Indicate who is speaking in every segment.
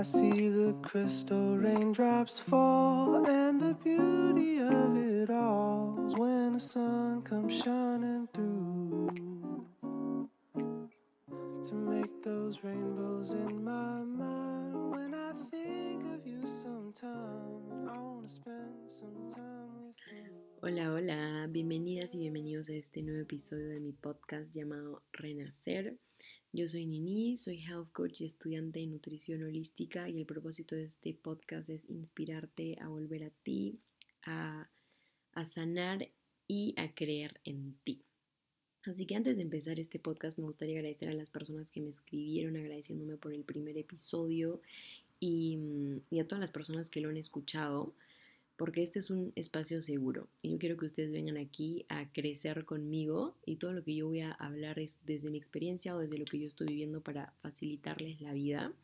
Speaker 1: I see the crystal raindrops fall, and the beauty of it all is when the sun comes shining through to make those rainbows in my mind. When I think of you sometime, I want to spend some time with you.
Speaker 2: Hola, hola, bienvenidas y bienvenidos a este nuevo episodio de mi podcast llamado Renacer. Yo soy Nini, soy health coach y estudiante de nutrición holística y el propósito de este podcast es inspirarte a volver a ti, a, a sanar y a creer en ti. Así que antes de empezar este podcast me gustaría agradecer a las personas que me escribieron agradeciéndome por el primer episodio y, y a todas las personas que lo han escuchado porque este es un espacio seguro y yo quiero que ustedes vengan aquí a crecer conmigo y todo lo que yo voy a hablar es desde mi experiencia o desde lo que yo estoy viviendo para facilitarles la vida.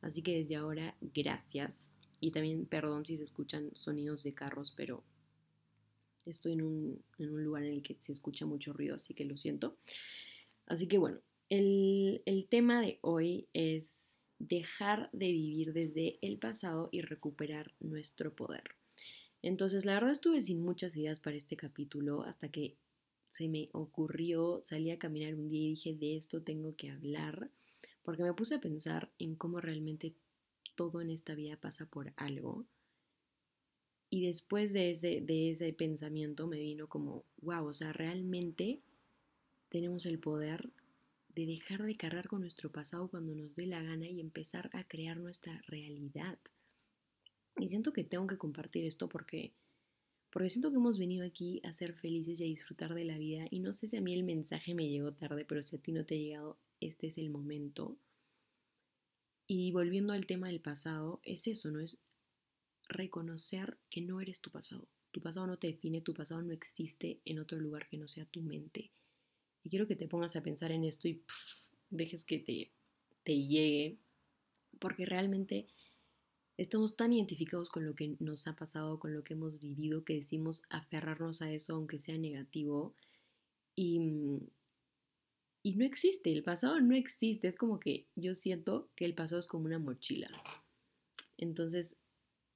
Speaker 2: Así que desde ahora, gracias. Y también perdón si se escuchan sonidos de carros, pero estoy en un, lugar en el que se escucha mucho ruido, así que lo siento. Así que bueno, el tema de hoy es dejar de vivir desde el pasado y recuperar nuestro poder. Entonces, la verdad estuve sin muchas ideas para este capítulo hasta que se me ocurrió, salí a caminar un día y dije, de esto tengo que hablar, porque me puse a pensar en cómo realmente todo en esta vida pasa por algo. Y después de ese, de ese pensamiento me vino como, wow, o sea, realmente tenemos el poder de dejar de cargar con nuestro pasado cuando nos dé la gana y empezar a crear nuestra realidad. Y siento que tengo que compartir esto porque, porque siento que hemos venido aquí a ser felices y a disfrutar de la vida. Y no sé si a mí el mensaje me llegó tarde, pero si a ti no te ha llegado, este es el momento. Y volviendo al tema del pasado, es eso, ¿no? Es reconocer que no eres tu pasado. Tu pasado no te define, tu pasado no existe en otro lugar que no sea tu mente. Y quiero que te pongas a pensar en esto y pff, dejes que te, te llegue, porque realmente estamos tan identificados con lo que nos ha pasado, con lo que hemos vivido, que decimos aferrarnos a eso aunque sea negativo. Y, y no existe, el pasado no existe. Es como que yo siento que el pasado es como una mochila. Entonces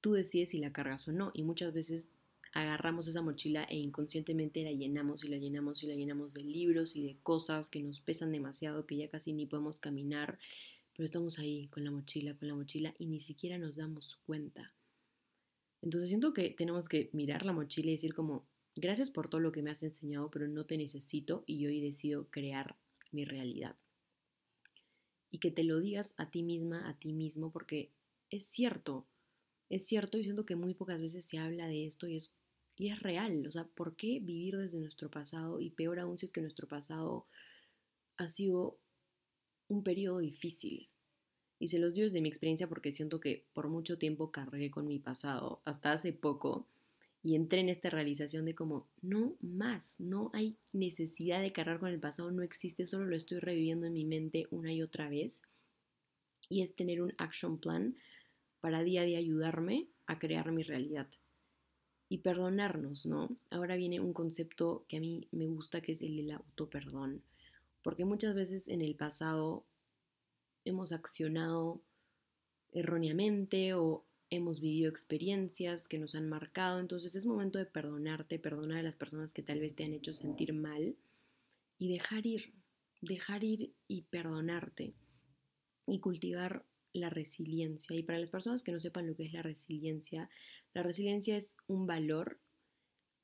Speaker 2: tú decides si la cargas o no. Y muchas veces agarramos esa mochila e inconscientemente la llenamos y la llenamos y la llenamos de libros y de cosas que nos pesan demasiado, que ya casi ni podemos caminar pero estamos ahí con la mochila, con la mochila y ni siquiera nos damos cuenta. Entonces siento que tenemos que mirar la mochila y decir como, gracias por todo lo que me has enseñado, pero no te necesito y hoy decido crear mi realidad. Y que te lo digas a ti misma, a ti mismo, porque es cierto, es cierto y siento que muy pocas veces se habla de esto y es, y es real. O sea, ¿por qué vivir desde nuestro pasado? Y peor aún si es que nuestro pasado ha sido un periodo difícil. Y se los digo desde mi experiencia porque siento que por mucho tiempo cargué con mi pasado, hasta hace poco, y entré en esta realización de como, no más, no hay necesidad de cargar con el pasado, no existe, solo lo estoy reviviendo en mi mente una y otra vez. Y es tener un action plan para día a día ayudarme a crear mi realidad. Y perdonarnos, ¿no? Ahora viene un concepto que a mí me gusta, que es el del autoperdón. Porque muchas veces en el pasado hemos accionado erróneamente o hemos vivido experiencias que nos han marcado. Entonces es momento de perdonarte, perdonar a las personas que tal vez te han hecho sentir mal y dejar ir, dejar ir y perdonarte y cultivar la resiliencia. Y para las personas que no sepan lo que es la resiliencia, la resiliencia es un valor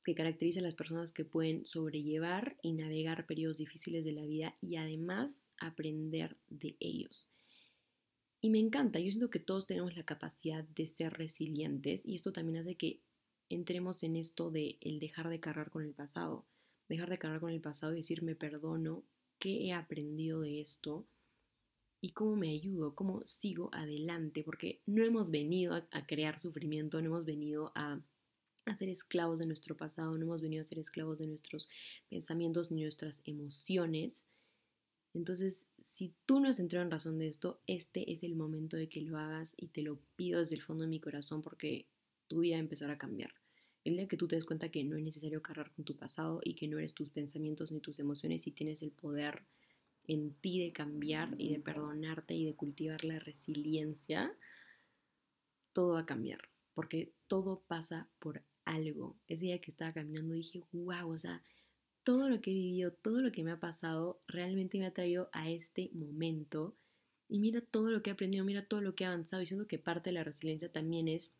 Speaker 2: que caracteriza a las personas que pueden sobrellevar y navegar periodos difíciles de la vida y además aprender de ellos. Y me encanta, yo siento que todos tenemos la capacidad de ser resilientes y esto también hace que entremos en esto de el dejar de cargar con el pasado, dejar de cargar con el pasado y decir me perdono, qué he aprendido de esto y cómo me ayudo, cómo sigo adelante, porque no hemos venido a, crear sufrimiento, no hemos venido a a ser esclavos de nuestro pasado, no hemos venido a ser esclavos de nuestros pensamientos ni nuestras emociones. Entonces, si tú no has entrado en razón de esto, este es el momento de que lo hagas y te lo pido desde el fondo de mi corazón porque tu vida va a empezar a cambiar. El día que tú te des cuenta que no es necesario cargar con tu pasado y que no eres tus pensamientos ni tus emociones y tienes el poder en ti de cambiar y de perdonarte y de cultivar la resiliencia, todo va a cambiar, porque todo pasa por algo. Ese día que estaba caminando dije, wow, o sea, todo lo que he vivido, todo lo que me ha pasado, realmente me ha traído a este momento. Y mira todo lo que he aprendido, mira todo lo que he avanzado, diciendo que parte de la resiliencia también es,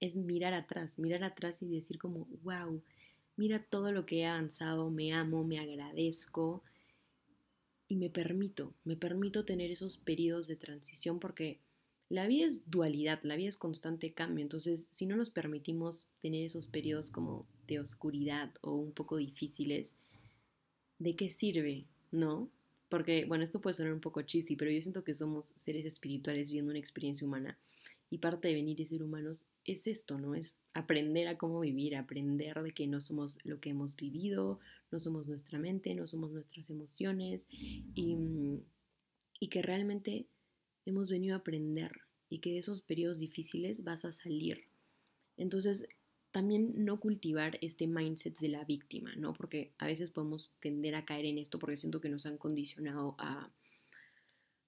Speaker 2: es mirar atrás, mirar atrás y decir como, wow, mira todo lo que he avanzado, me amo, me agradezco y me permito, me permito tener esos periodos de transición porque la vida es dualidad, la vida es constante cambio, entonces si no nos permitimos tener esos periodos como de oscuridad o un poco difíciles, ¿de qué sirve? ¿No? Porque, bueno, esto puede sonar un poco cheesy, pero yo siento que somos seres espirituales viviendo una experiencia humana y parte de venir y ser humanos es esto, ¿no? Es aprender a cómo vivir, aprender de que no somos lo que hemos vivido, no somos nuestra mente, no somos nuestras emociones y, y que realmente hemos venido a aprender y que de esos periodos difíciles vas a salir. Entonces, también no cultivar este mindset de la víctima, ¿no? Porque a veces podemos tender a caer en esto porque siento que nos han condicionado a,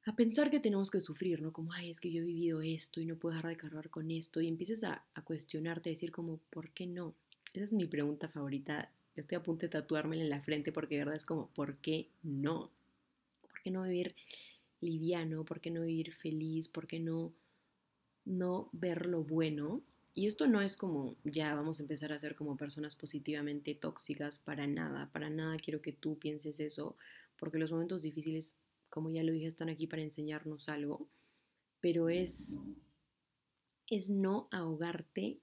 Speaker 2: a pensar que tenemos que sufrir, ¿no? Como, ay, es que yo he vivido esto y no puedo dejar de cargar con esto. Y empieces a, a cuestionarte, a decir como, ¿por qué no? Esa es mi pregunta favorita. Estoy a punto de tatuármela en la frente porque de verdad es como, ¿por qué no? ¿Por qué no vivir liviano? ¿Por qué no vivir feliz? ¿Por qué no, no ver lo bueno? Y esto no es como ya vamos a empezar a ser como personas positivamente tóxicas, para nada, para nada quiero que tú pienses eso, porque los momentos difíciles, como ya lo dije, están aquí para enseñarnos algo, pero es, es no ahogarte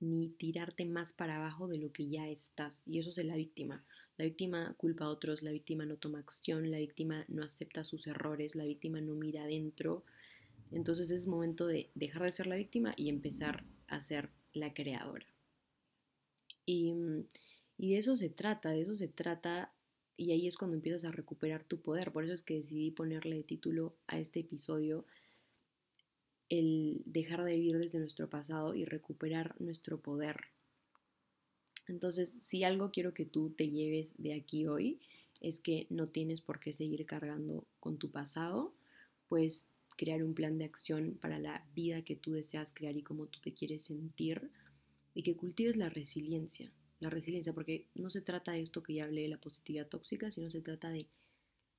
Speaker 2: ni tirarte más para abajo de lo que ya estás. Y eso es la víctima. La víctima culpa a otros, la víctima no toma acción, la víctima no acepta sus errores, la víctima no mira adentro. Entonces es momento de dejar de ser la víctima y empezar a ser la creadora. Y, y de eso se trata, de eso se trata y ahí es cuando empiezas a recuperar tu poder. Por eso es que decidí ponerle título a este episodio el dejar de vivir desde nuestro pasado y recuperar nuestro poder. Entonces, si algo quiero que tú te lleves de aquí hoy, es que no tienes por qué seguir cargando con tu pasado, pues crear un plan de acción para la vida que tú deseas crear y cómo tú te quieres sentir y que cultives la resiliencia, la resiliencia, porque no se trata de esto que ya hablé de la positividad tóxica, sino se trata de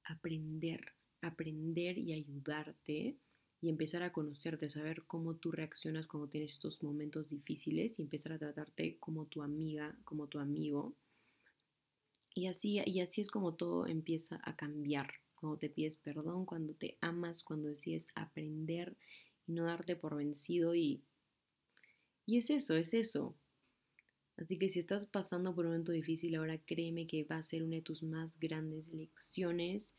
Speaker 2: aprender, aprender y ayudarte y empezar a conocerte, saber cómo tú reaccionas cuando tienes estos momentos difíciles y empezar a tratarte como tu amiga, como tu amigo. Y así, y así es como todo empieza a cambiar, cuando te pides perdón, cuando te amas, cuando decides aprender y no darte por vencido y, y es eso, es eso. Así que si estás pasando por un momento difícil ahora, créeme que va a ser una de tus más grandes lecciones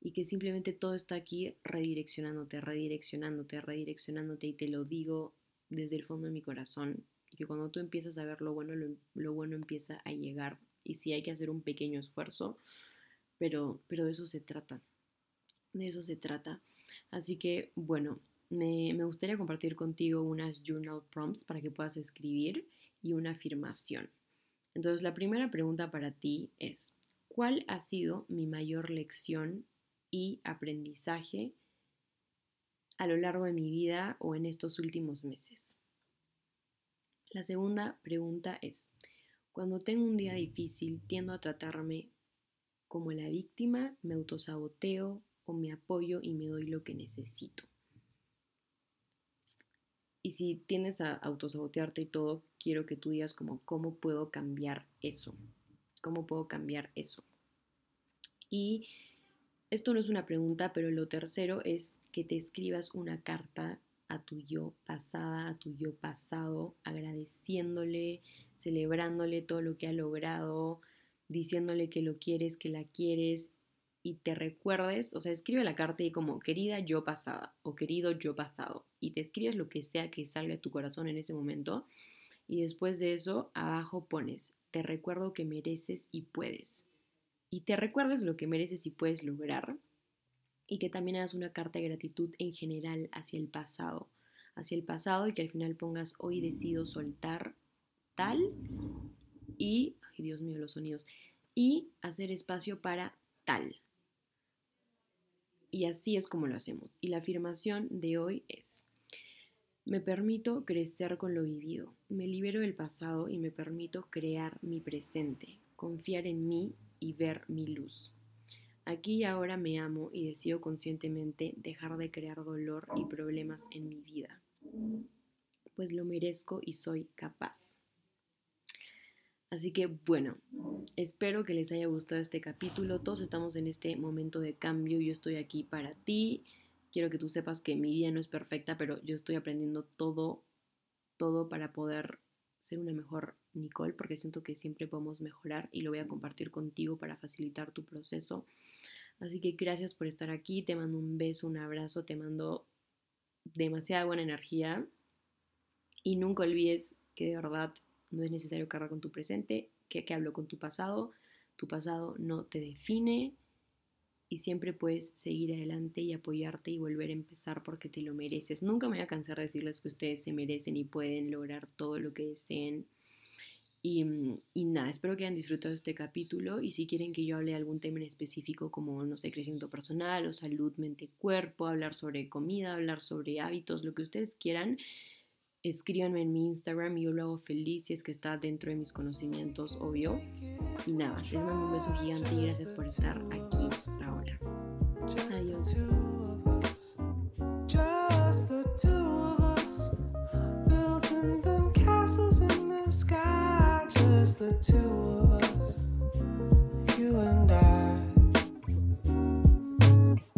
Speaker 2: y que simplemente todo está aquí redireccionándote, redireccionándote, redireccionándote y te lo digo desde el fondo de mi corazón que cuando tú empiezas a ver lo bueno, lo, bueno empieza a llegar y sí hay que hacer un pequeño esfuerzo, pero, pero de eso se trata, de eso se trata. Así que bueno, me, me gustaría compartir contigo unas journal prompts para que puedas escribir y una afirmación. Entonces la primera pregunta para ti es, ¿cuál ha sido mi mayor lección y aprendizaje a lo largo de mi vida o en estos últimos meses. La segunda pregunta es, cuando tengo un día difícil, tiendo a tratarme como la víctima, me autosaboteo o me apoyo y me doy lo que necesito. Y si tienes a autosabotearte y todo, quiero que tú digas como, ¿cómo puedo cambiar eso? ¿Cómo puedo cambiar eso? Y esto no es una pregunta, pero lo tercero es que te escribas una carta a tu yo pasada, a tu yo pasado, agradeciéndole, celebrándole todo lo que ha logrado, diciéndole que lo quieres, que la quieres y te recuerdes, o sea, escribe la carta y como querida yo pasada o querido yo pasado y te escribes lo que sea que salga de tu corazón en ese momento y después de eso abajo pones, te recuerdo que mereces y puedes y te recuerdes lo que mereces y puedes lograr y que también hagas una carta de gratitud en general hacia el pasado, hacia el pasado y que al final pongas hoy decido soltar tal y, ay Dios mío, los sonidos, y hacer espacio para tal. Y así es como lo hacemos. Y la afirmación de hoy es, Me permito crecer con lo vivido, me libero del pasado y me permito crear mi presente, confiar en mí y ver mi luz. Aquí y ahora me amo y decido conscientemente dejar de crear dolor y problemas en mi vida, pues lo merezco y soy capaz. Así que bueno, espero que les haya gustado este capítulo. Todos estamos en este momento de cambio. Yo estoy aquí para ti. Quiero que tú sepas que mi vida no es perfecta, pero yo estoy aprendiendo todo, todo para poder ser una mejor Nicole, porque siento que siempre podemos mejorar y lo voy a compartir contigo para facilitar tu proceso. Así que gracias por estar aquí. Te mando un beso, un abrazo, te mando demasiada buena energía. Y nunca olvides que de verdad no es necesario cargar con tu presente, que, que hablo con tu pasado. Tu pasado no te define y siempre puedes seguir adelante y apoyarte y volver a empezar porque te lo mereces. Nunca me voy a cansar de decirles que ustedes se merecen y pueden lograr todo lo que deseen. Y, y, nada, espero que hayan disfrutado este capítulo y si quieren que yo hable de algún tema en específico como, no sé, crecimiento personal o salud, mente, cuerpo, hablar sobre comida, hablar sobre hábitos, lo que ustedes quieran, escríbanme en mi Instagram y yo lo hago feliz si es que está dentro de mis conocimientos, obvio. Y nada, les mando un beso gigante y gracias por estar aquí ahora. Adiós.